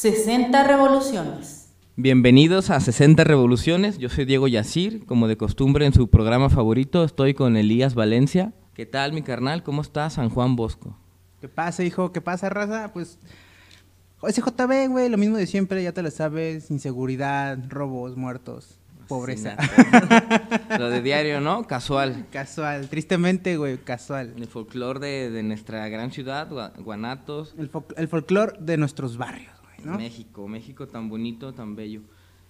60 revoluciones. Bienvenidos a 60 Revoluciones, yo soy Diego Yacir, como de costumbre en su programa favorito estoy con Elías Valencia. ¿Qué tal mi carnal? ¿Cómo estás, San Juan Bosco? ¿Qué pasa, hijo? ¿Qué pasa, raza? Pues SJB, güey, lo mismo de siempre, ya te lo sabes, inseguridad, robos, muertos, pobreza. lo de diario, ¿no? Casual. Casual, tristemente, güey, casual. El folclore de, de, nuestra gran ciudad, Guanatos. El, fol el folclore de nuestros barrios, México, México tan bonito, tan bello.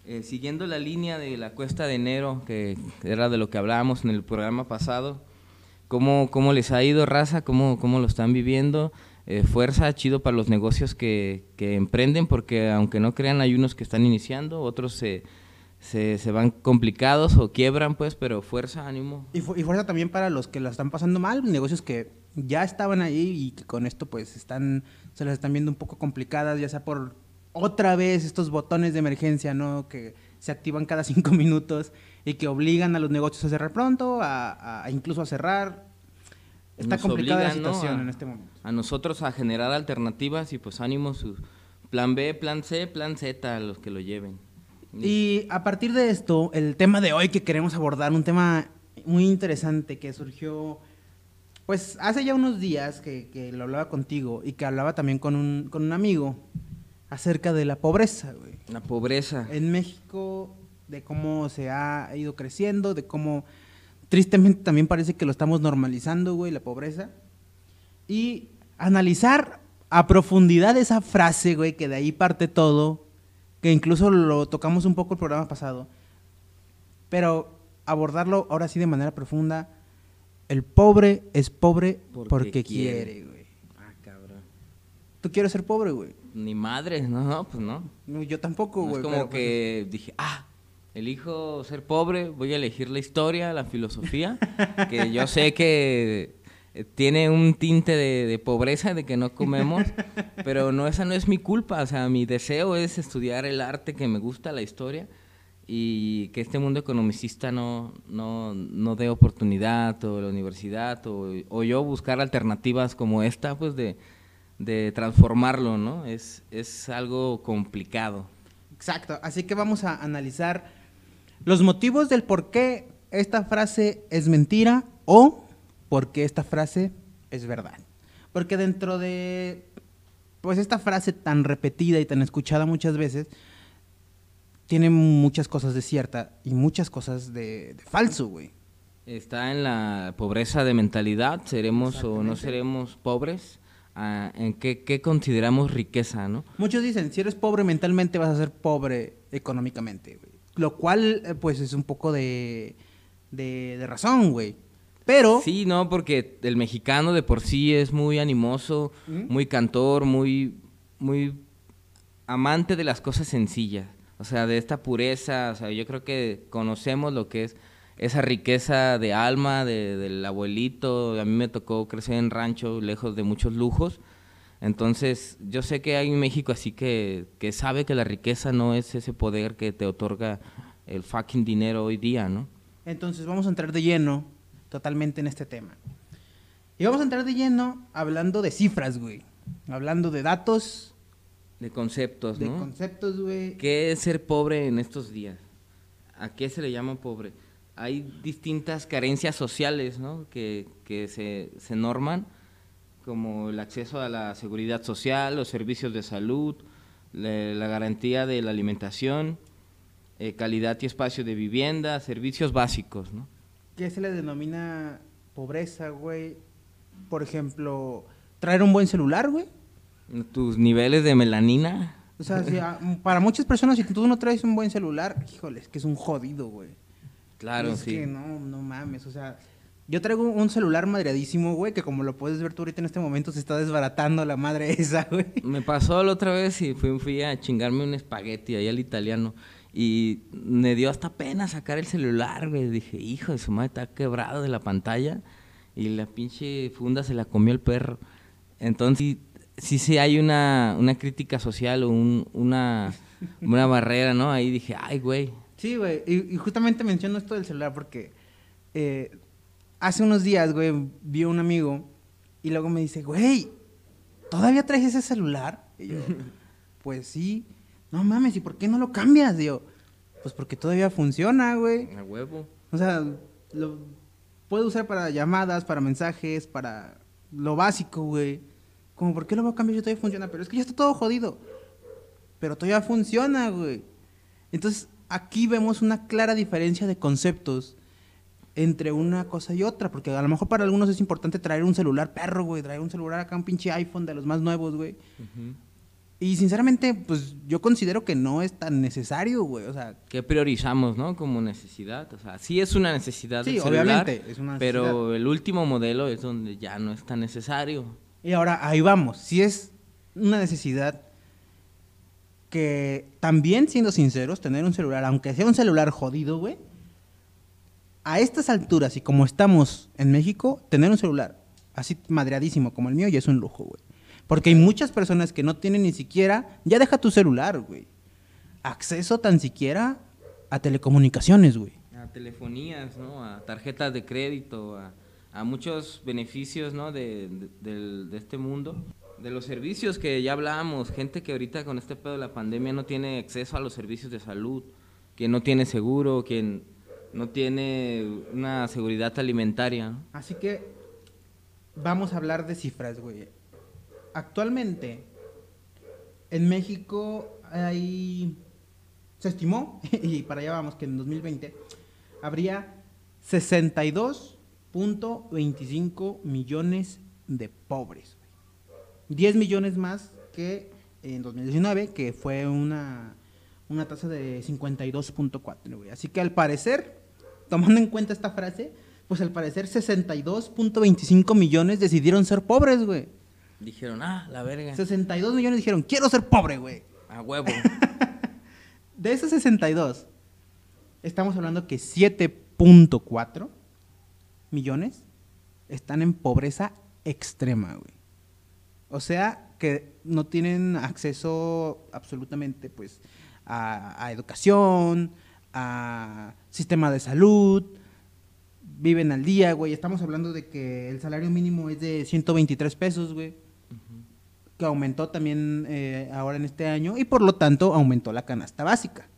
Eh, siguiendo la línea de la cuesta de enero, que era de lo que hablábamos en el programa pasado, ¿cómo, cómo les ha ido, raza? ¿Cómo, cómo lo están viviendo? Eh, fuerza, chido para los negocios que, que, emprenden, porque aunque no crean, hay unos que están iniciando, otros se, se, se van complicados o quiebran, pues, pero fuerza, ánimo. Y, fu y, fuerza también para los que la están pasando mal, negocios que ya estaban ahí y que con esto, pues, están, se las están viendo un poco complicadas, ya sea por otra vez estos botones de emergencia, ¿no? Que se activan cada cinco minutos y que obligan a los negocios a cerrar pronto, a, a incluso a cerrar Está Nos complicada obligan, la situación ¿no? a, en este momento. A nosotros a generar alternativas y pues ánimo su plan B, plan C, plan Z a los que lo lleven. Y a partir de esto, el tema de hoy que queremos abordar, un tema muy interesante que surgió, pues hace ya unos días que, que lo hablaba contigo y que hablaba también con un, con un amigo acerca de la pobreza, güey. La pobreza. En México, de cómo se ha ido creciendo, de cómo tristemente también parece que lo estamos normalizando, güey, la pobreza. Y analizar a profundidad esa frase, güey, que de ahí parte todo, que incluso lo tocamos un poco el programa pasado, pero abordarlo ahora sí de manera profunda. El pobre es pobre porque, porque quiere, güey. Ah, cabrón. ¿Tú quieres ser pobre, güey? Ni madre, no, no, pues no. no yo tampoco, güey. No es como que pues... dije, ah, elijo ser pobre, voy a elegir la historia, la filosofía, que yo sé que tiene un tinte de, de, pobreza, de que no comemos, pero no, esa no es mi culpa, o sea, mi deseo es estudiar el arte que me gusta, la historia, y que este mundo economicista no, no, no dé oportunidad, o la universidad, o, o, yo buscar alternativas como esta, pues de, de transformarlo, ¿no? Es, es algo complicado. Exacto, así que vamos a analizar los motivos del por qué esta frase es mentira o por qué esta frase es verdad. Porque dentro de pues esta frase tan repetida y tan escuchada muchas veces tiene muchas cosas de cierta y muchas cosas de, de falso, güey. Está en la pobreza de mentalidad, seremos o no seremos pobres. Uh, ¿En qué, qué, consideramos riqueza, no? Muchos dicen, si eres pobre mentalmente vas a ser pobre económicamente, güey lo cual eh, pues es un poco de, de, de razón, güey. Pero... Sí, no, porque el mexicano de por sí es muy animoso, ¿Mm? muy cantor, muy, muy amante de las cosas sencillas. O sea, de esta pureza, o sea, yo creo que conocemos lo que es esa riqueza de alma de, del abuelito. A mí me tocó crecer en rancho, lejos de muchos lujos. Entonces, yo sé que hay en México así que, que sabe que la riqueza no es ese poder que te otorga el fucking dinero hoy día, ¿no? Entonces, vamos a entrar de lleno totalmente en este tema. Y vamos a entrar de lleno hablando de cifras, güey. Hablando de datos. De conceptos, de ¿no? De conceptos, güey. ¿Qué es ser pobre en estos días? ¿A qué se le llama pobre? Hay distintas carencias sociales, ¿no? Que, que se, se norman como el acceso a la seguridad social, los servicios de salud, la, la garantía de la alimentación, eh, calidad y espacio de vivienda, servicios básicos, ¿no? ¿Qué se le denomina pobreza, güey? Por ejemplo, traer un buen celular, güey. Tus niveles de melanina. O sea, si a, para muchas personas, si tú no traes un buen celular, híjole, es que es un jodido, güey. Claro, es sí. que no, no mames, o sea, yo traigo un celular madreadísimo, güey, que como lo puedes ver tú ahorita en este momento se está desbaratando la madre esa, güey. Me pasó la otra vez y fui, fui a chingarme un espagueti ahí al italiano. Y me dio hasta pena sacar el celular, güey. Dije, hijo de su madre, está quebrado de la pantalla. Y la pinche funda se la comió el perro. Entonces, sí, sí hay una, una crítica social o un, una, una barrera, ¿no? Ahí dije, ay, güey. Sí, güey. Y, y, justamente menciono esto del celular porque eh, hace unos días, güey, vi a un amigo y luego me dice, güey, ¿todavía traes ese celular? Y yo, pues sí. No mames, ¿y por qué no lo cambias? Digo, pues porque todavía funciona, güey. A huevo. O sea, lo puedo usar para llamadas, para mensajes, para lo básico, güey. Como, ¿por qué lo voy a cambiar si todavía funciona? Pero es que ya está todo jodido. Pero todavía funciona, güey. Entonces, aquí vemos una clara diferencia de conceptos entre una cosa y otra. Porque a lo mejor para algunos es importante traer un celular perro, güey. Traer un celular acá, un pinche iPhone de los más nuevos, güey. Ujú. Y sinceramente, pues yo considero que no es tan necesario, güey. O sea, ¿Qué priorizamos, no? Como necesidad. O sea, sí es una necesidad Sí, del celular, obviamente, es una Pero necesidad. el último modelo es donde ya no es tan necesario. Y ahora ahí vamos. Si es una necesidad que también, siendo sinceros, tener un celular, aunque sea un celular jodido, güey, a estas alturas y como estamos en México, tener un celular así madreadísimo como el mío ya es un lujo, güey. Porque hay muchas personas que no tienen ni siquiera, ya deja tu celular, güey, acceso tan siquiera a telecomunicaciones, güey. A telefonías, ¿no? A tarjetas de crédito, a, a muchos beneficios, ¿no? De, de- del- de este mundo. De los servicios que ya hablábamos, gente que ahorita con este pedo de la pandemia no tiene acceso a los servicios de salud, que no tiene seguro, que no tiene una seguridad alimentaria. ¿no? Así que vamos a hablar de cifras, güey. Actualmente, en México hay, se estimó, y para allá vamos, que en 2020 habría 62.25 millones de pobres. güey. 10 millones más que en 2019, que fue una, una tasa de 52.4, güey. Así que al parecer, tomando en cuenta esta frase, pues al parecer 62.25 millones decidieron ser pobres, güey. Dijeron, ah, la verga. 62 millones dijeron, quiero ser pobre, güey. A huevo. De esos 62, estamos hablando que 7.4 millones están en pobreza extrema, güey. O sea, que no tienen acceso absolutamente, pues, a, a educación, a sistema de salud, viven al día, güey. Estamos hablando de que el salario mínimo es de 123 pesos, güey. Que aumentó también eh, ahora en este año y por lo tanto aumentó la canasta básica.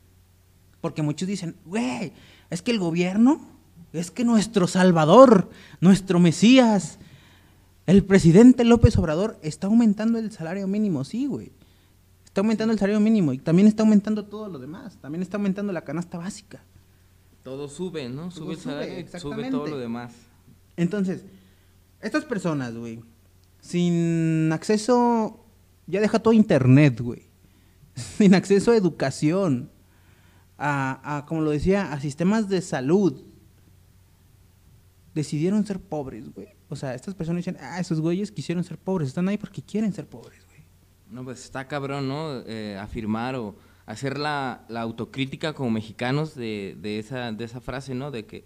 Porque muchos dicen, güey, es que el gobierno, es que nuestro Salvador, nuestro Mesías, el presidente López Obrador está aumentando el salario mínimo, sí, güey. Está aumentando el salario mínimo y también está aumentando todo lo demás. También está aumentando la canasta básica. Todo sube, ¿no? Todo Sube el sube, salario, sube exactamente. todo lo demás. Entonces, estas personas, güey, sin acceso, ya deja todo internet, güey. Sin acceso a educación, a, a, como lo decía, a sistemas de salud, decidieron ser pobres, güey. O sea, estas personas dicen, ah, esos güeyes quisieron ser pobres, están ahí porque quieren ser pobres, güey. No, pues está cabrón, ¿no? Eh, afirmar o hacer la, la autocrítica como mexicanos de, de, esa, de esa frase, ¿no? De que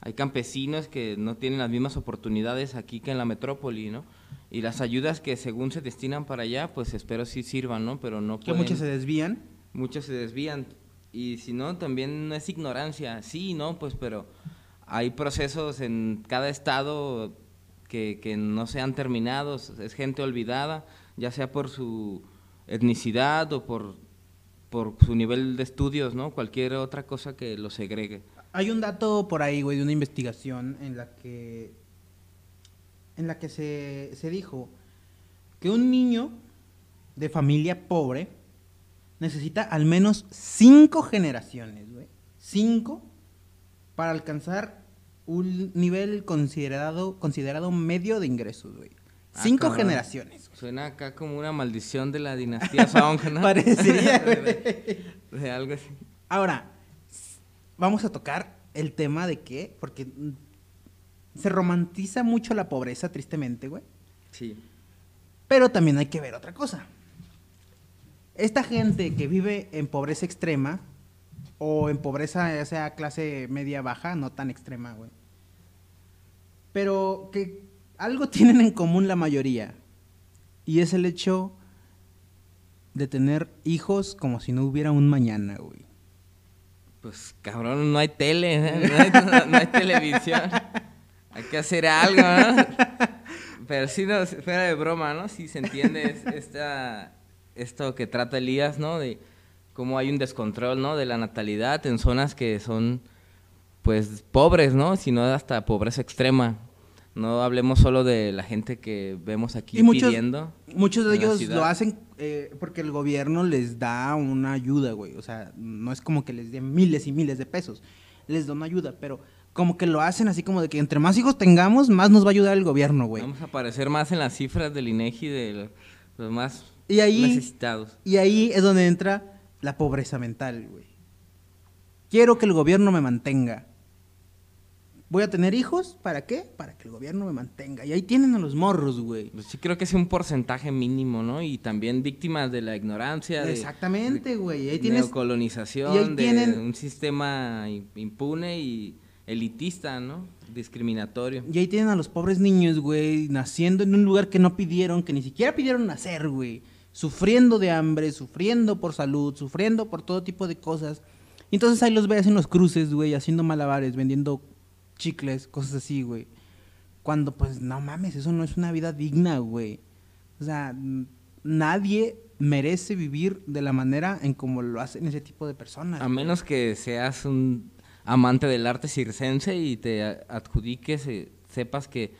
hay campesinos que no tienen las mismas oportunidades aquí que en la metrópoli, ¿no? Y las ayudas que según se destinan para allá, pues espero sí sirvan, ¿no? Pero no Que pueden... muchos se desvían. muchos se desvían. Y si no, también no es ignorancia. Sí, no, pues, pero hay procesos en cada estado que, que no se han terminado. Es gente olvidada, ya sea por su etnicidad o por, por su nivel de estudios, ¿no? Cualquier otra cosa que los segregue. Hay un dato por ahí, güey, de una investigación en la que en la que se, se dijo que un niño de familia pobre necesita al menos cinco generaciones, güey. Cinco para alcanzar un nivel considerado, considerado medio de ingresos, güey. Ah, Cinco generaciones. güey. Suena acá como una maldición de la dinastía Song, ¿no? Parecería, de, de algo así. Ahora, vamos a tocar el tema de que, porque se romantiza mucho la pobreza, tristemente, güey. Sí. Pero también hay que ver otra cosa. Esta gente que vive en pobreza extrema, o en pobreza ya sea clase media baja, no tan extrema, güey. Pero que algo tienen en común la mayoría. Y es el hecho de tener hijos como si no hubiera un mañana, güey. Pues cabrón, no hay tele, ¿eh? no, hay, no- no hay televisión. Hay que hacer algo, ¿no? Pero sí, no, fuera de broma, ¿no? Sí se entiende es- esta, esto que trata Elías, ¿no? De cómo hay un descontrol, ¿no? De la natalidad en zonas que son, pues, pobres, ¿no? Sino hasta pobreza extrema. No hablemos solo de la gente que vemos aquí Y muchos, pidiendo. muchos de ellos lo hacen eh, porque el gobierno les da una ayuda, güey. O sea, no es como que les dé miles y miles de pesos. Les da una ayuda, pero como que lo hacen así como de que entre más hijos tengamos, más nos va a ayudar el gobierno, güey. Vamos a aparecer más en las cifras del INEGI de los más Y ahí- necesitados. Y ahí es donde entra la pobreza mental, güey. Quiero que el gobierno me mantenga. Voy a tener hijos, ¿para qué? Para que el gobierno me mantenga. Y ahí tienen a los morros, güey. Pues sí creo que es un porcentaje mínimo, ¿no? Y también víctimas de la ignorancia. Exactamente, güey. Ahí de tienes neocolonización, y ahí de tienen- un sistema impune y elitista, ¿no? Discriminatorio. Y ahí tienen a los pobres niños, güey, naciendo en un lugar que no pidieron, que ni siquiera pidieron nacer, güey. Sufriendo de hambre, sufriendo por salud, sufriendo por todo tipo de cosas. Y entonces ahí los ves en los cruces, güey, haciendo malabares, vendiendo chicles, cosas así, güey. Cuando, pues, no mames, eso no es una vida digna, güey. O sea, nadie merece vivir de la manera en como lo hacen ese tipo de personas. A güey. menos que seas un amante del arte circense y te adjudiques, eh, sepas que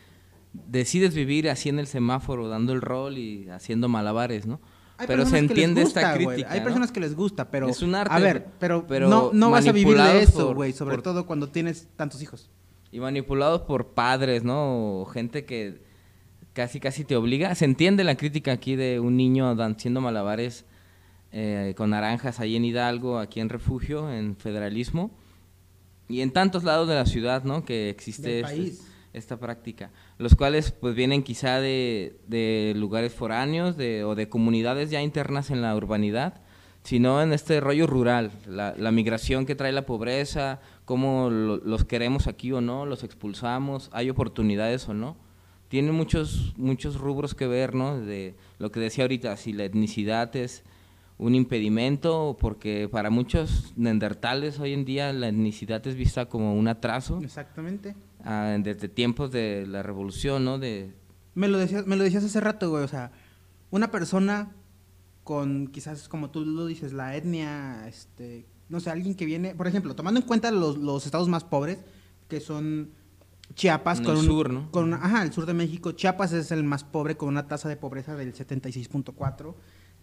decides vivir así en el semáforo, dando el rol y haciendo malabares, ¿no? Hay pero se entiende gusta, esta crítica. Hay ¿no? personas que les gusta, pero. Es un arte, A ver, pero, pero no, no vas a vivir de eso, güey. Sobre por- todo cuando tienes tantos hijos. Y manipulados por padres, ¿no? O gente que casi casi te obliga. Se entiende la crítica aquí de un niño haciendo malabares eh, con naranjas ahí en Hidalgo, aquí en Refugio, en Federalismo. Y en tantos lados de la ciudad, ¿no? Que existe este- esta práctica. Los cuales pues vienen quizá de, de lugares foráneos de, o de comunidades ya internas en la urbanidad, sino en este rollo rural, la, la migración que trae la pobreza, cómo lo- los queremos aquí o no, los expulsamos, hay oportunidades o no. Tiene muchos, muchos rubros que ver, ¿no? De lo que decía ahorita, si la etnicidad es un impedimento, porque para muchos neandertales hoy en día la etnicidad es vista como un atraso Exactamente. ah, desde tiempos de la revolución, ¿no? De, Me lo, decías, me lo decías hace rato, güey. O sea, una persona con quizás, como tú lo dices, la etnia, este, no sé, alguien que viene, por ejemplo, tomando en cuenta los, los estados más pobres, que son Chiapas, En con el un- sur, ¿no? con una- ajá, el sur de México. Chiapas es el más pobre con una tasa de pobreza del 76.4.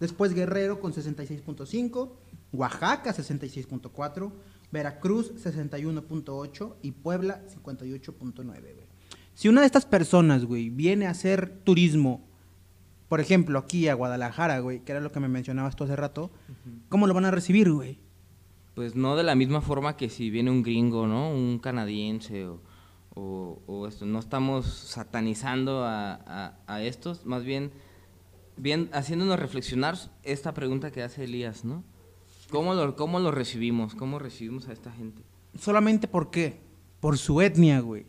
Después Guerrero con 66.5, Oaxaca 66.4, Veracruz 61.8 y Puebla 58.9, güey. Si una de estas personas, güey, viene a hacer turismo, por ejemplo, aquí a Guadalajara, güey, que era lo que me mencionabas tú hace rato, ¿cómo lo van a recibir, güey? pues no de la misma forma que si viene un gringo, ¿no? Un canadiense o, o- o esto. No estamos satanizando a, a- a estos, más bien, bien haciéndonos reflexionar esta pregunta que hace Elías, ¿no? ¿Cómo lo, ¿Cómo lo recibimos? ¿Cómo recibimos a esta gente? Solamente por qué? Por su etnia, güey.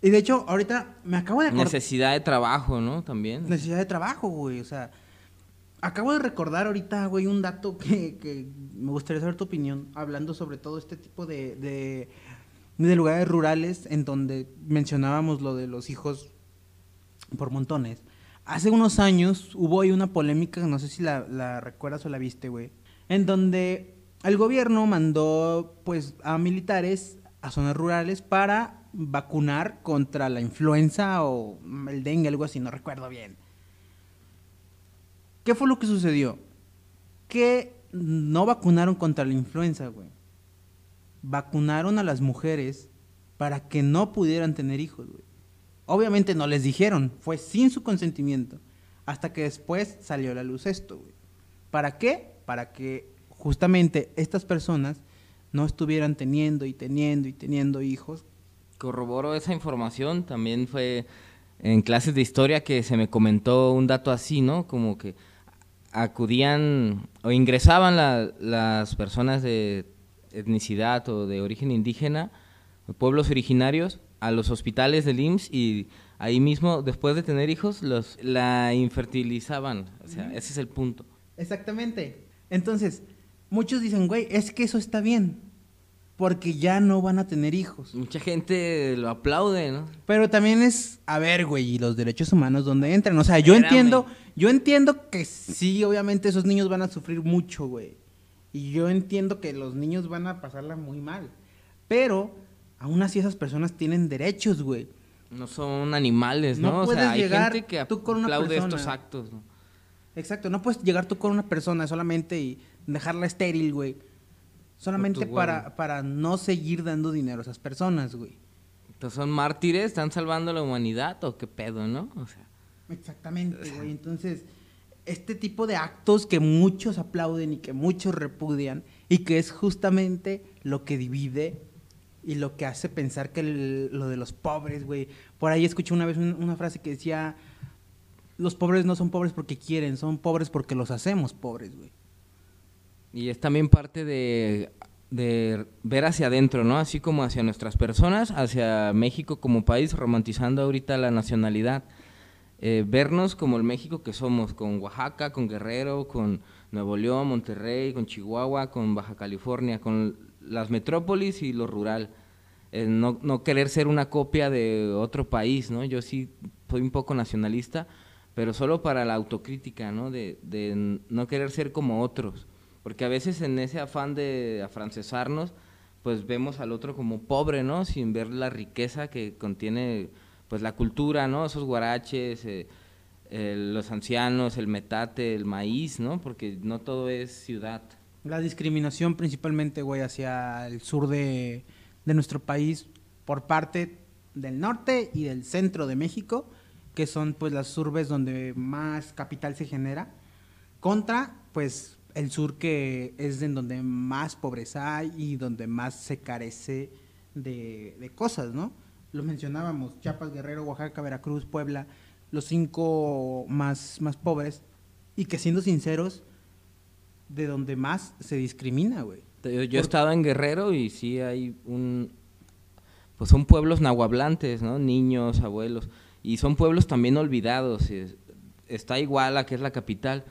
Y de hecho, ahorita me acabo de acordar. Necesidad de trabajo, ¿no? También. Necesidad de trabajo, güey. O sea, acabo de recordar ahorita, güey, un dato que, que me gustaría saber tu opinión, hablando sobre todo este tipo de, de, de lugares rurales en donde mencionábamos lo de los hijos por montones. Hace unos años hubo ahí una polémica, no sé si la, la recuerdas o la viste, güey, en donde el gobierno mandó pues a militares a zonas rurales para vacunar contra la influenza o el dengue, algo así, no recuerdo bien. ¿Qué fue lo que sucedió? Que no vacunaron contra la influenza, güey. Vacunaron a las mujeres para que no pudieran tener hijos, güey. Obviamente no les dijeron, fue sin su consentimiento. Hasta que después salió a la luz esto. ¿Para qué? Para que justamente estas personas no estuvieran teniendo y teniendo y teniendo hijos. Corroboro esa información, también fue en clases de historia que se me comentó un dato así, ¿no? Como que acudían o ingresaban la- las personas de etnicidad o de origen indígena, pueblos originarios, a los hospitales del IMSS y ahí mismo, después de tener hijos, los la infertilizaban. O sea, ese es el punto. Exactamente. Entonces, muchos dicen, güey, es que eso está bien. porque ya no van a tener hijos. Mucha gente lo aplaude, ¿no? Pero también es, a ver, güey, y los derechos humanos dónde entran. O sea, yo Espérame. entiendo, yo entiendo que sí, obviamente esos niños van a sufrir mucho, güey. Y yo entiendo que los niños van a pasarla muy mal. Pero aún así esas personas tienen derechos, güey. No son animales, No ¿no? o puedes sea, hay llegar gente que tú con una aplaude persona. estos actos, ¿no? Exacto, no puedes llegar tú con una persona solamente y dejarla estéril, güey. Solamente para, para no seguir dando dinero a esas personas, güey. Entonces, ¿Son mártires? ¿Están salvando a la humanidad o qué pedo, no? O sea, Exactamente, güey. Entonces, este tipo de actos que muchos aplauden y que muchos repudian y que es justamente lo que divide y lo que hace pensar que lo de los pobres, güey. Por ahí escuché una vez un- una frase que decía, los pobres no son pobres porque quieren, son pobres porque los hacemos pobres, güey. y es también parte de, de ver hacia adentro, ¿no? Así como hacia nuestras personas, hacia México como país, romantizando ahorita la nacionalidad. Eh, vernos como el México que somos, con Oaxaca, con Guerrero, con Nuevo León, Monterrey, con Chihuahua, con Baja California, con las metrópolis y lo rural. Eh, no, no querer ser una copia de otro país, ¿no? Yo sí soy un poco nacionalista, pero solo para la autocrítica, ¿no? De, de no querer ser como otros. Porque a veces en ese afán de afrancesarnos, pues vemos al otro como pobre, ¿no? Sin ver la riqueza que contiene, pues la cultura, ¿no? Esos guaraches, eh, los ancianos, el metate, el maíz, ¿no? Porque no todo es ciudad. La discriminación principalmente, güey, hacia el sur de, de nuestro país por parte del norte y del centro de México, que son pues las urbes donde más capital se genera, contra pues el sur que es en donde más pobreza hay y donde más se carece de, cosas, ¿no? Lo mencionábamos, Chiapas, Guerrero, Oaxaca, Veracruz, Puebla, los cinco más, más pobres, y que siendo sinceros, de donde más se discrimina, güey. Yo, yo estado en Guerrero y sí hay un... Pues son pueblos nahuablantes, ¿no? Niños, abuelos. Y son pueblos también olvidados. es- está igual a que es la capital,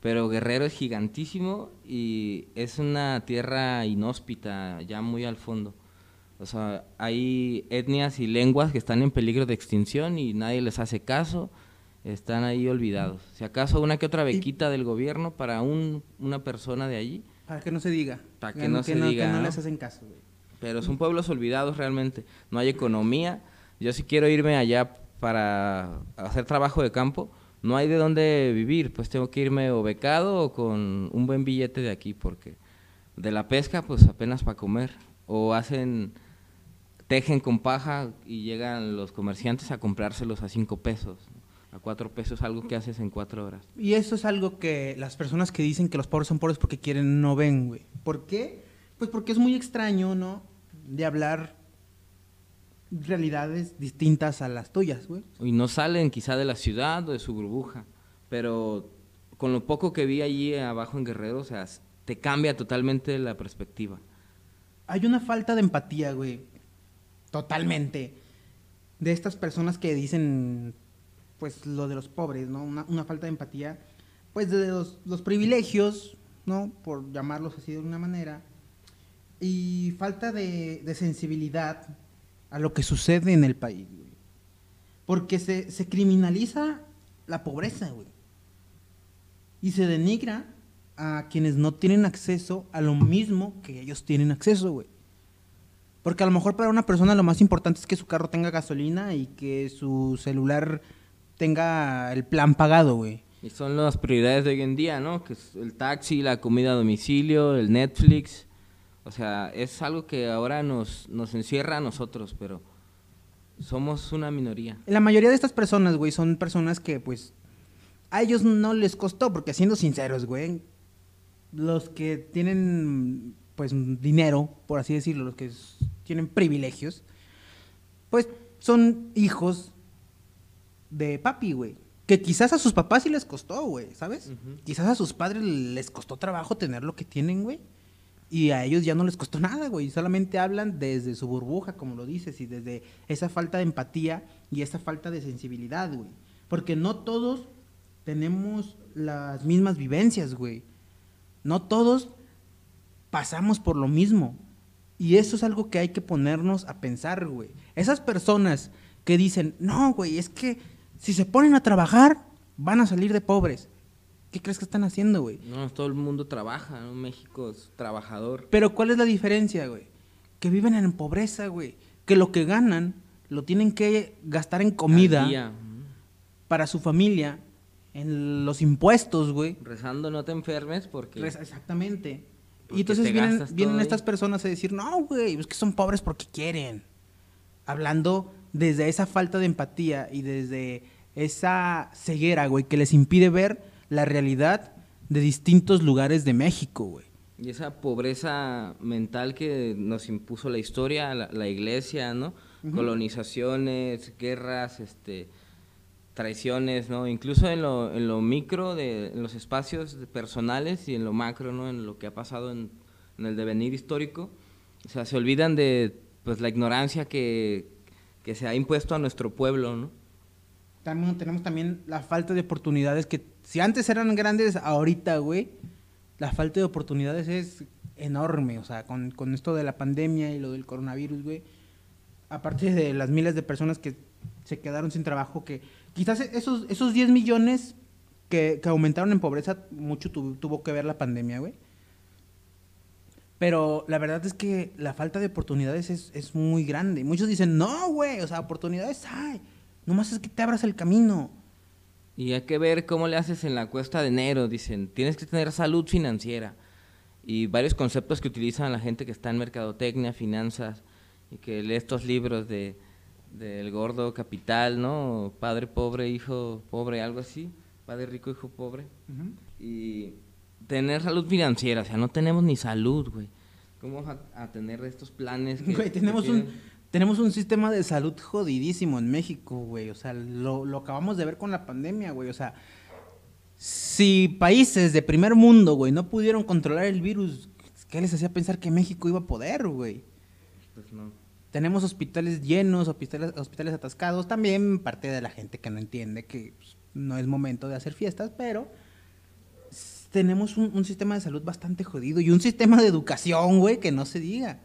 pero Guerrero es gigantísimo y es una tierra inhóspita, ya muy al fondo. O sea, hay etnias y lenguas que están en peligro de extinción y nadie les hace caso, están ahí olvidados. Si acaso una que otra bequita del gobierno para un, una persona de allí, Para que no se diga. Para que no se diga, Que no ¿no? les hacen caso, güey. pero son pueblos olvidados realmente. No hay economía. Yo sí quiero irme allá para hacer trabajo de campo. No hay de dónde vivir. Pues tengo que irme o becado o con un buen billete de aquí porque de la pesca pues apenas para comer. O hacen, tejen con paja y llegan los comerciantes a comprárselos a cinco pesos. A cuatro pesos algo que haces en cuatro horas. Y eso es algo que las personas que dicen que los pobres son pobres porque quieren no ven, güey. ¿Por qué? Pues porque es muy extraño, ¿no? De hablar realidades distintas a las tuyas, güey. y no salen quizá de la ciudad o de su burbuja, pero con lo poco que vi allí abajo en Guerrero, o sea, te cambia totalmente la perspectiva. Hay una falta de empatía, güey. Totalmente. De estas personas que dicen, pues, lo de los pobres, ¿no? Una, falta de empatía, pues, de los, privilegios, ¿no? Por llamarlos así de una manera. Y falta de, de sensibilidad a lo que sucede en el país, güey. Porque se, se criminaliza la pobreza, güey. Y se denigra a quienes no tienen acceso a lo mismo que ellos tienen acceso, güey. Porque a lo mejor para una persona lo más importante es que su carro tenga gasolina y que su celular tenga el plan pagado, güey. Y son las prioridades de hoy en día, ¿no? Que es el taxi, la comida a domicilio, el Netflix. O sea, es algo que ahora nos, nos encierra a nosotros, pero somos una minoría. La mayoría de estas personas, güey, son personas que, pues, a ellos no les costó, porque siendo sinceros, güey, los que tienen, pues, dinero, por así decirlo, los que tienen privilegios, pues, son hijos de papi, güey. Que quizás a sus papás sí les costó, güey, ¿sabes? Quizás a sus padres les costó trabajo tener lo que tienen, güey. Y a ellos ya no les costó nada, güey. Solamente hablan desde su burbuja, como lo dices, y desde esa falta de empatía y esa falta de sensibilidad, güey. Porque no todos tenemos las mismas vivencias, güey. No todos pasamos por lo mismo. Y eso es algo que hay que ponernos a pensar, güey. Esas personas que dicen, no, güey, es que si se ponen a trabajar, van a salir de pobres. ¿Qué crees que están haciendo, güey? No, todo el mundo trabaja, ¿no? México es trabajador. Pero ¿cuál es la diferencia, güey? Que viven en pobreza, güey. Que lo que ganan lo tienen que gastar en comida para su familia, en los impuestos, güey. Rezando no te enfermes porque... Exactamente. Porque Y entonces vienen, vienen estas personas a decir, no, güey, es que son pobres porque quieren. Hablando desde esa falta de empatía y desde esa ceguera, güey, que les impide ver la realidad de distintos lugares de México, güey. Y esa pobreza mental que nos impuso la historia, la, la iglesia, ¿no? Colonizaciones, guerras, este, traiciones, ¿no? Incluso en lo, en lo micro, de, en los espacios personales y en lo macro, ¿no? En lo que ha pasado en, en el devenir histórico. O sea, se olvidan de pues, la ignorancia que, que se ha impuesto a nuestro pueblo, ¿no? También tenemos también la falta de oportunidades que si antes eran grandes, ahorita, güey, la falta de oportunidades es enorme. O sea, con, con esto de la pandemia y lo del coronavirus, güey. Aparte de las miles de personas que se quedaron sin trabajo, que quizás esos, esos 10 millones que, que aumentaron en pobreza, mucho tu- tuvo que ver la pandemia, güey. Pero la verdad es que la falta de oportunidades es, es muy grande. Muchos dicen, no, güey, o sea, oportunidades hay. Nomás es que te abras el camino. Y hay que ver cómo le haces en la cuesta de enero. Dicen, tienes que tener salud financiera. Y varios conceptos que utilizan la gente que está en mercadotecnia, finanzas, y que lee estos libros de del gordo capital, ¿no? Padre pobre, hijo pobre, algo así. Padre rico, hijo pobre. Y tener salud financiera, o sea, no tenemos ni salud, güey. ¿Cómo vamos a, a tener estos planes? que- Güey, que tenemos un, tenemos un sistema de salud jodidísimo en México, güey. O sea, lo, lo acabamos de ver con la pandemia, güey. O sea, si países de primer mundo, güey, no pudieron controlar el virus, ¿qué les hacía pensar que México iba a poder, güey? Pues no. Tenemos hospitales llenos, hospitales, hospitales atascados. También parte de la gente que no entiende que pues, no es momento de hacer fiestas, pero tenemos un, sistema de salud bastante jodido y un sistema de educación, güey, que no se diga.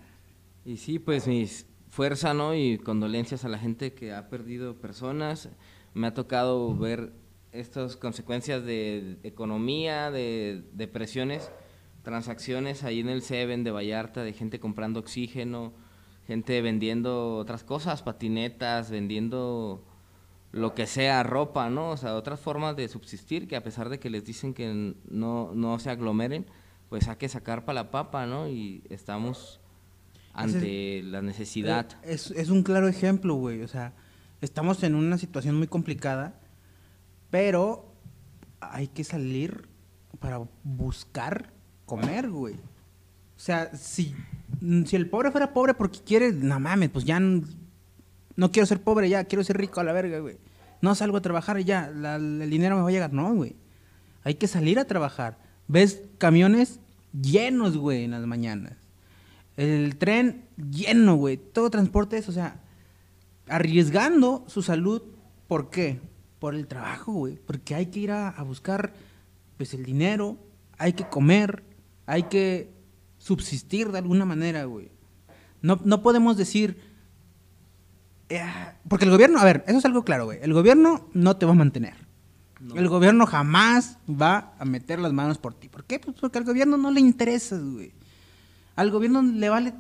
Y sí, pues mis fuerza, ¿no? Y condolencias a la gente que ha perdido personas. Me ha tocado ver estas consecuencias de economía, de depresiones, transacciones ahí en el Seven de Vallarta, de gente comprando oxígeno, gente vendiendo otras cosas, patinetas, vendiendo lo que sea, ropa, ¿no? O sea, otras formas de subsistir que a pesar de que les dicen que no, no se aglomeren, pues hay que sacar para la papa, ¿no? Y estamos ante la necesidad. Eh, Es, es un claro ejemplo, güey. O sea, estamos en una situación muy complicada, pero hay que salir para buscar comer, güey. O sea, si, si el pobre fuera pobre porque quiere, no mames, pues ya no quiero ser pobre, ya quiero ser rico a la verga, güey. No salgo a trabajar y ya, la- el dinero me va a llegar. No, güey. Hay que salir a trabajar. Ves camiones llenos, güey, en las mañanas. El tren lleno, güey. Todo transporte es, o sea, arriesgando su salud. ¿Por qué? Por el trabajo, güey. Porque hay que ir a, a buscar, pues, el dinero. Hay que comer. Hay que subsistir de alguna manera, güey. No, no podemos decir... eh, porque el gobierno, a ver, eso es algo claro, güey. El gobierno no te va a mantener. El gobierno jamás va a meter las manos por ti. ¿Por qué? Pues porque al gobierno no le interesas, güey. Al gobierno le vale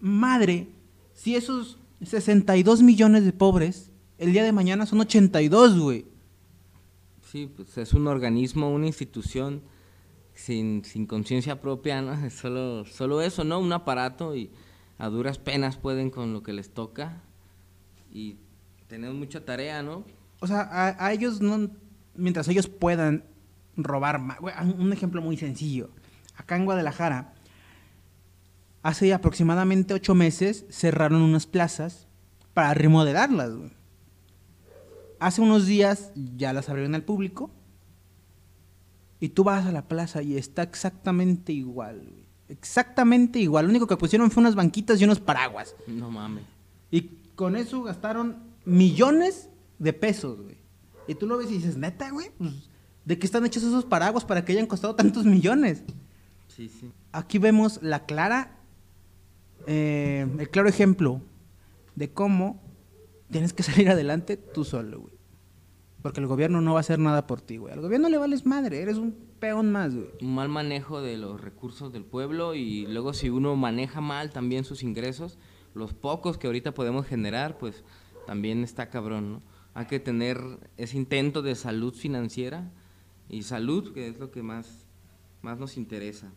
madre si esos 62 millones de pobres el día de mañana son 82, güey. Sí, pues es un organismo, una institución sin, sin conciencia propia, ¿no? Es solo, solo eso, ¿no? Un aparato y a duras penas pueden con lo que les toca y tenemos mucha tarea, ¿no? O sea, a, a ellos no, mientras ellos puedan robar más. un ejemplo muy sencillo. Acá en Guadalajara, hace aproximadamente ocho meses cerraron unas plazas para remodelarlas. güey. Hace unos días ya las abrieron al público y tú vas a la plaza y está exactamente igual. güey. Exactamente igual. Lo único que pusieron fue unas banquitas y unos paraguas. No mames. Y con eso gastaron millones de pesos, güey. Y tú lo ves y dices, neta, güey, pues, ¿de qué están hechos esos paraguas para que hayan costado tantos millones? Sí, sí. Aquí vemos la clara eh, el claro ejemplo de cómo tienes que salir adelante tú solo, güey. Porque el gobierno no va a hacer nada por ti, güey. Al gobierno le vales madre, eres un peón más, güey. Un mal manejo de los recursos del pueblo y luego si uno maneja mal también sus ingresos, los pocos que ahorita podemos generar, pues también está cabrón, ¿no? Hay que tener ese intento de salud financiera y salud, que es lo que más, más nos interesa.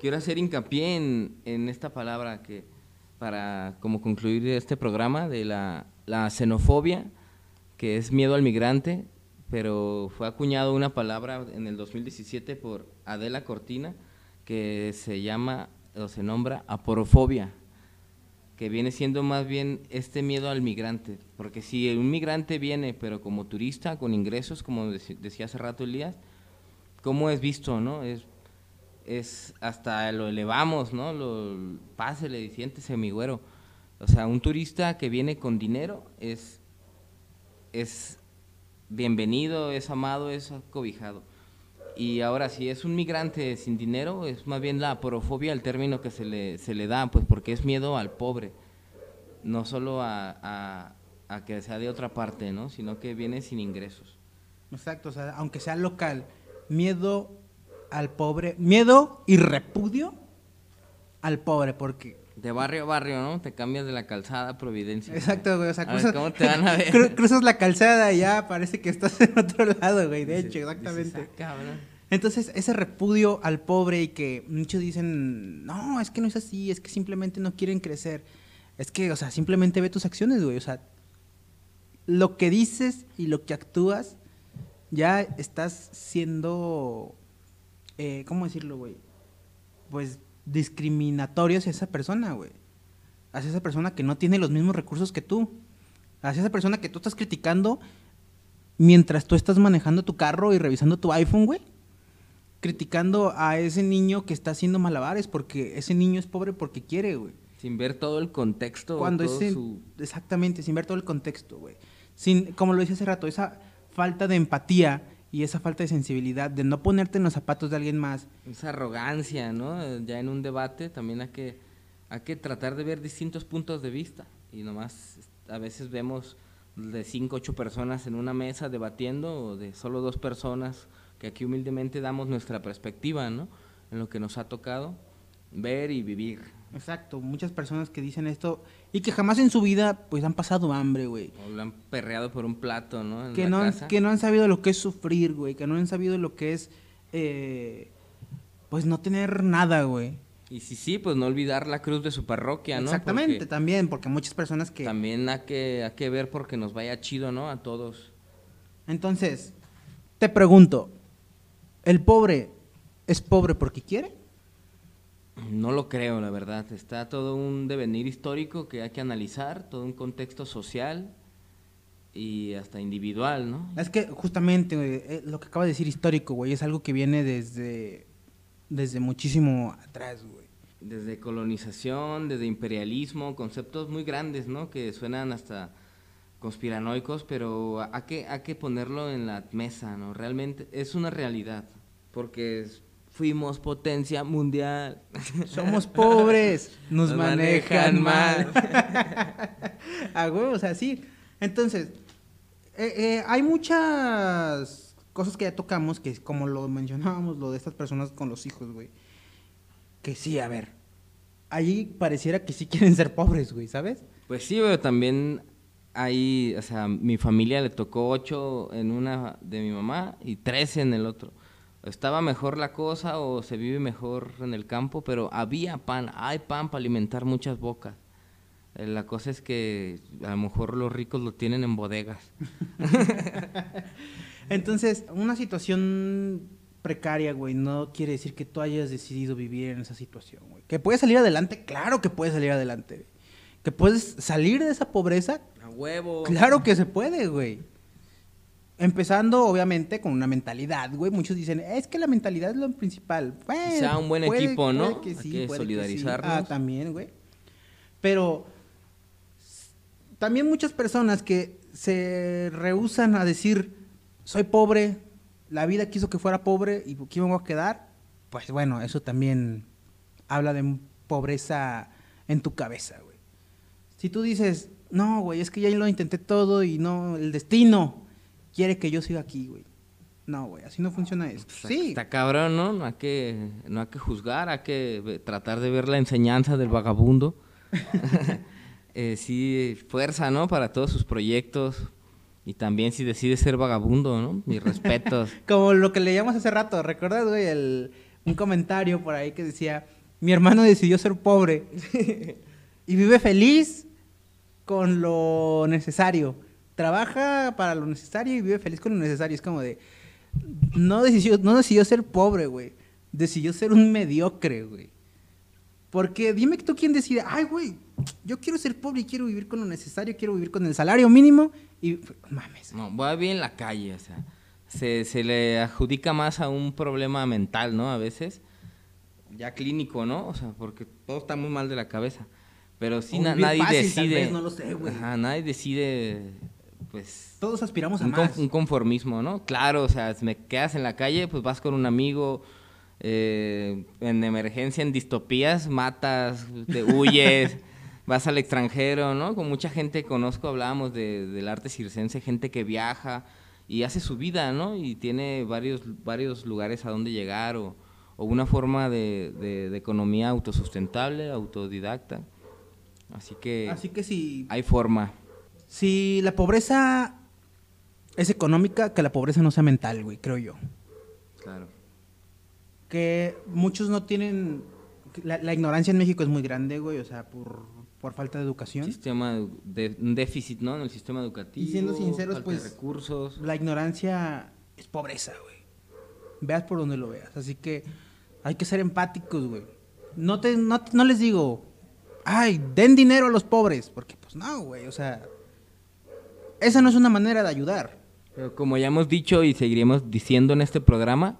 Quiero hacer hincapié en, en esta palabra que, para como concluir este programa, de la, la xenofobia, que es miedo al migrante, pero fue acuñado una palabra en el 2017 por Adela Cortina que se llama o se nombra aporofobia, que viene siendo más bien este miedo al migrante, porque si un migrante viene pero como turista con ingresos, como decía hace rato Elías, ¿cómo es visto, no? Es, es hasta lo elevamos, ¿no? Lo, pásele, siéntese mi güero. O sea, un turista que viene con dinero es es bienvenido, es amado, es cobijado. Y ahora, si es un migrante sin dinero, es más bien la porofobia el término que se le, se le da, pues porque es miedo al pobre, no solo a, a- que sea de otra parte, ¿no? sino que viene sin ingresos. Exacto, o sea, aunque sea local, miedo al pobre, miedo y repudio al pobre, porque De barrio a barrio, ¿no? Te cambias de la calzada a Providencia. Exacto, güey. O sea, cruzas, ¿cómo te van a ver? cru- cruzas la calzada y ya parece que estás en otro lado, güey. De hecho, Dices, exactamente. "Ah, cabrón". Entonces, ese repudio al pobre y que muchos dicen, no, es que no es así, es que simplemente no quieren crecer. Es que, o sea, simplemente ve tus acciones, güey. O sea, lo que dices y lo que actúas, ya estás siendo, eh, ¿cómo decirlo, güey? Pues discriminatorio hacia esa persona, güey. Hacia esa persona que no tiene los mismos recursos que tú. Hacia esa persona que tú estás criticando mientras tú estás manejando tu carro y revisando tu iPhone, güey. Criticando a ese niño que está haciendo malabares porque ese niño es pobre porque quiere, güey. Sin ver todo el contexto, Cuando todo ese, su... exactamente, sin ver todo el contexto, güey. Sin, como lo decía hace rato, esa falta de empatía y esa falta de sensibilidad de no ponerte en los zapatos de alguien más. esa arrogancia, ¿no? Ya en un debate también hay que, hay que tratar de ver distintos puntos de vista y nomás a veces vemos de cinco, ocho personas en una mesa debatiendo o de solo dos personas que aquí humildemente damos nuestra perspectiva, ¿no? En lo que nos ha tocado ver y vivir. Exacto, muchas personas que dicen esto y que jamás en su vida pues han pasado hambre, güey. O lo han perreado por un plato, ¿no? En Que no, han, casa. que no han sabido lo que es sufrir, güey. Que no han sabido lo que es, eh, pues no tener nada, güey. Y si sí, pues no olvidar la cruz de su parroquia, ¿no? Exactamente, Porque también, porque muchas personas que... También hay que, hay que ver porque nos vaya chido, ¿no? A todos. Entonces, te pregunto, ¿el pobre es pobre porque quiere? No lo creo, la verdad. Está todo un devenir histórico que hay que analizar, todo un contexto social y hasta individual, ¿no? Es que justamente güey, eh, lo que acaba de decir histórico, güey, es algo que viene desde, desde muchísimo atrás, güey. Desde colonización, desde imperialismo, conceptos muy grandes, ¿no? Que suenan hasta conspiranoicos, pero hay que, hay que ponerlo en la mesa, ¿no? Realmente es una realidad, porque es- fuimos potencia mundial. Somos pobres, nos, Nos manejan, manejan mal. mal. A huevo, o sea, sí. Entonces, eh, eh, hay muchas cosas que ya tocamos, que como lo mencionábamos, lo de estas personas con los hijos, güey. Que sí, a ver. Allí pareciera que sí quieren ser pobres, güey, ¿sabes? Pues sí, pero también hay, o sea, mi familia le tocó ocho en una de mi mamá y trece en el otro. Estaba mejor la cosa o se vive mejor en el campo, pero había pan, hay pan para alimentar muchas bocas. Eh, La cosa es que a lo mejor los ricos lo tienen en bodegas. Entonces, una situación precaria, güey, no quiere decir que tú hayas decidido vivir en esa situación, güey. Que puedes salir adelante, claro que puedes salir adelante. güey. Que puedes salir de esa pobreza, A huevo. claro que se puede, güey. Empezando, obviamente, con una mentalidad, güey. Muchos dicen, es que la mentalidad es lo principal. Bueno, sea un buen puede- equipo, ¿no? puede que Hay que solidarizarnos. Ah, también, güey. Pero también muchas personas que se rehusan a decir, soy pobre, la vida quiso que fuera pobre y aquí me voy a quedar, pues bueno, eso también habla de pobreza en tu cabeza, güey. Si tú dices, no, güey, es que ya lo intenté todo y no, el destino quiere que yo siga aquí, güey. No, güey, así no funciona esto. Pues, Sí, Está cabrón, ¿no? No hay que, no hay que juzgar, hay que tratar de ver la enseñanza del vagabundo. Eh, sí, fuerza, ¿no? Para todos sus proyectos. Y también si decide ser vagabundo, ¿no? Mis respetos. como lo que leíamos hace rato, ¿recuerdas, güey? El, un comentario por ahí que decía, mi hermano decidió ser pobre y vive feliz con lo necesario. Trabaja para lo necesario y vive feliz con lo necesario. Es como de, no decidió, no decidió ser pobre, güey. Decidió ser un mediocre, güey. Porque dime tú quién decide, ay, güey, yo quiero ser pobre y quiero vivir con lo necesario, quiero vivir con el salario mínimo y mames. No, voy bien en la calle, o sea. Se, se le adjudica más a un problema mental, ¿no? A veces. Ya clínico, ¿no? O sea, porque todo está muy mal de la cabeza. Pero sí, na- nadie fácil, decide. vez, no lo sé, güey. Ajá, nadie decide, pues. Todos aspiramos a un, con- más. un conformismo, ¿no? Claro, o sea, si me quedas en la calle, pues vas con un amigo, eh, en emergencia, en distopías, matas, te huyes, vas al extranjero, ¿no? Con mucha gente que conozco, hablábamos de, del arte circense, gente que viaja y hace su vida, ¿no? Y tiene varios, varios lugares a donde llegar o, o una forma de, de- de economía autosustentable, autodidacta. Así que Así que si, hay forma. Si la pobreza es económica, que la pobreza no sea mental, güey, creo yo. Claro. Que muchos no tienen... La, la ignorancia en México es muy grande, güey, o sea, por, por falta de educación. sistema de un déficit no en el sistema educativo Y siendo sinceros, falta de pues, recursos La ignorancia es pobreza, güey. Veas por donde lo veas. Así que hay que ser empáticos, güey. No, te, no, no les digo, ay, den dinero a los pobres, porque pues no, güey, o sea, esa no es una manera de ayudar. pero como ya hemos dicho y seguiremos diciendo en este programa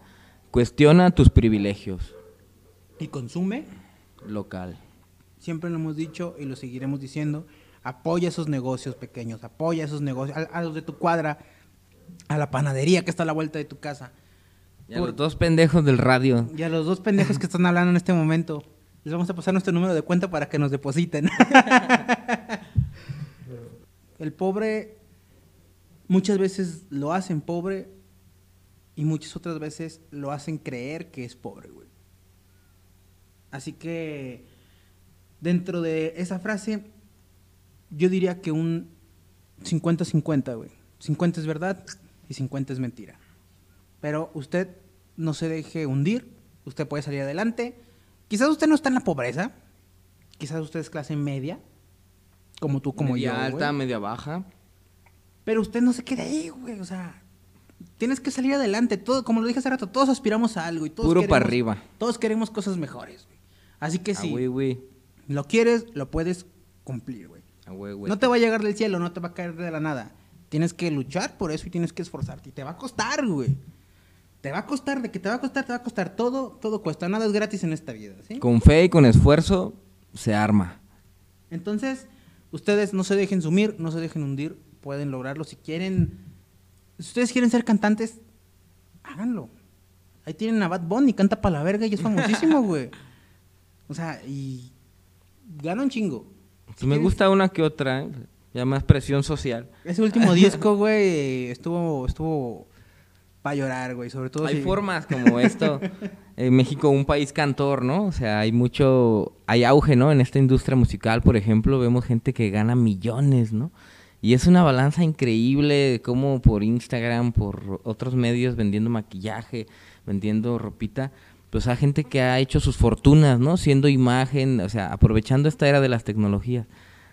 cuestiona tus privilegios Y consume, local siempre lo hemos dicho y lo seguiremos diciendo, apoya esos negocios pequeños, apoya esos negocios, a, a los de tu cuadra, a la panadería que está a la vuelta de tu casa. y a Por- los dos pendejos del radio Y a los dos pendejos que están hablando en este momento, les vamos a pasar nuestro número de cuenta para que nos depositen. El pobre muchas veces lo hacen pobre y muchas otras veces lo hacen creer que es pobre, güey. Así que dentro de esa frase yo diría que un 50-50, güey. 50 es verdad y 50 es mentira. Pero usted no se deje hundir, usted puede salir adelante. Quizás usted no está en la pobreza, quizás usted es clase media, como tú, como media yo. güey. alta media baja Pero usted no se quede ahí, güey. O sea, tienes que salir adelante. Todo, como lo dije hace rato, todos aspiramos a algo y todos Puro queremos- pa' arriba. Todos queremos cosas mejores, güey. Así que Ah, si lo quieres, lo puedes cumplir, güey. Ah, güey, güey. No te va a llegar del cielo, no te va a caer de la nada. Tienes que luchar por eso y tienes que esforzarte. Y te va a costar, güey. Te va a costar, de que te va a costar, te va a costar. Todo, todo cuesta. Nada es gratis en esta vida, ¿sí? con fe y con esfuerzo se arma Entonces, ustedes no se dejen sumir, no se dejen hundir, pueden lograrlo. Si quieren, si ustedes quieren ser cantantes, háganlo. Ahí tienen a Bad Bunny, canta para la verga y es famosísimo, güey. O sea, y gana un chingo. Si me quieres- gusta una que otra, ¿eh? ya más presión social. Ese último disco, güey, estuvo, estuvo para llorar, güey, sobre todo Hay si- formas como esto. En México, un país cantor, ¿no? O sea, hay mucho, hay auge, ¿no? En esta industria musical, por ejemplo, vemos gente que gana millones, ¿no? Y es una balanza increíble, como por Instagram, por otros medios, vendiendo maquillaje, vendiendo ropita. Pues hay gente que ha hecho sus fortunas, ¿no? Siendo imagen, o sea, aprovechando esta era de las tecnologías.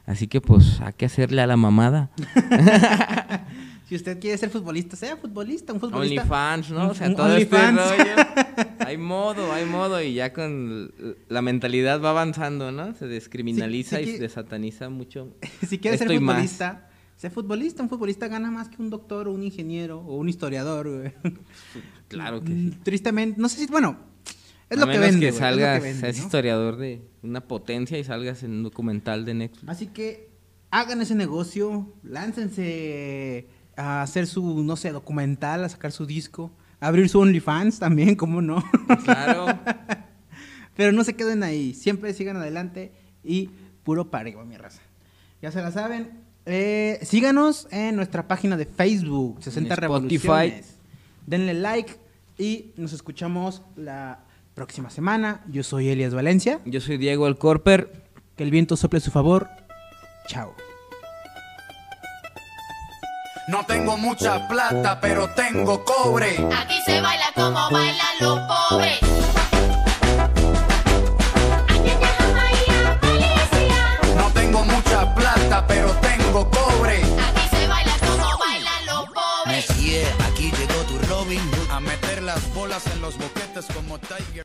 Así que, pues, hay que hacerle a la mamada. Si usted quiere ser futbolista, sea futbolista, un futbolista. OnlyFans, ¿no? O sea, todo este rollo. Hay modo, hay modo y ya con la mentalidad va avanzando, ¿no? Se descriminaliza Sí, sí y que- se sataniza mucho. si quiere ser más. Sea futbolista. Un futbolista gana más que un doctor o un ingeniero o un historiador, güey. Claro que sí. Mm, Tristemente, no sé si, bueno, es A lo que vende. que es lo salgas, que vende, seas historiador de una potencia y salgas en un documental de Netflix. Así que hagan ese negocio, láncense a hacer su, no sé, documental, a sacar su disco, a abrir su OnlyFans también, ¿cómo no? Claro. Pero no se queden ahí, siempre sigan adelante y puro arriba, mi raza. Ya se la saben. Eh, síganos en nuestra página de Facebook, 60 En Spotify. Denle like y nos escuchamos la próxima semana. Yo soy Elias Valencia. Yo soy Diego el Corper. Que el viento sople a su favor. Chao. No tengo mucha plata, pero tengo cobre. Aquí se baila como bailan los pobres. No tengo mucha plata, pero tengo Aquí se baila como bailan los pobres. Messi, aquí llegó tu Robin Hood a meter las bolas en los boquetes como Tiger.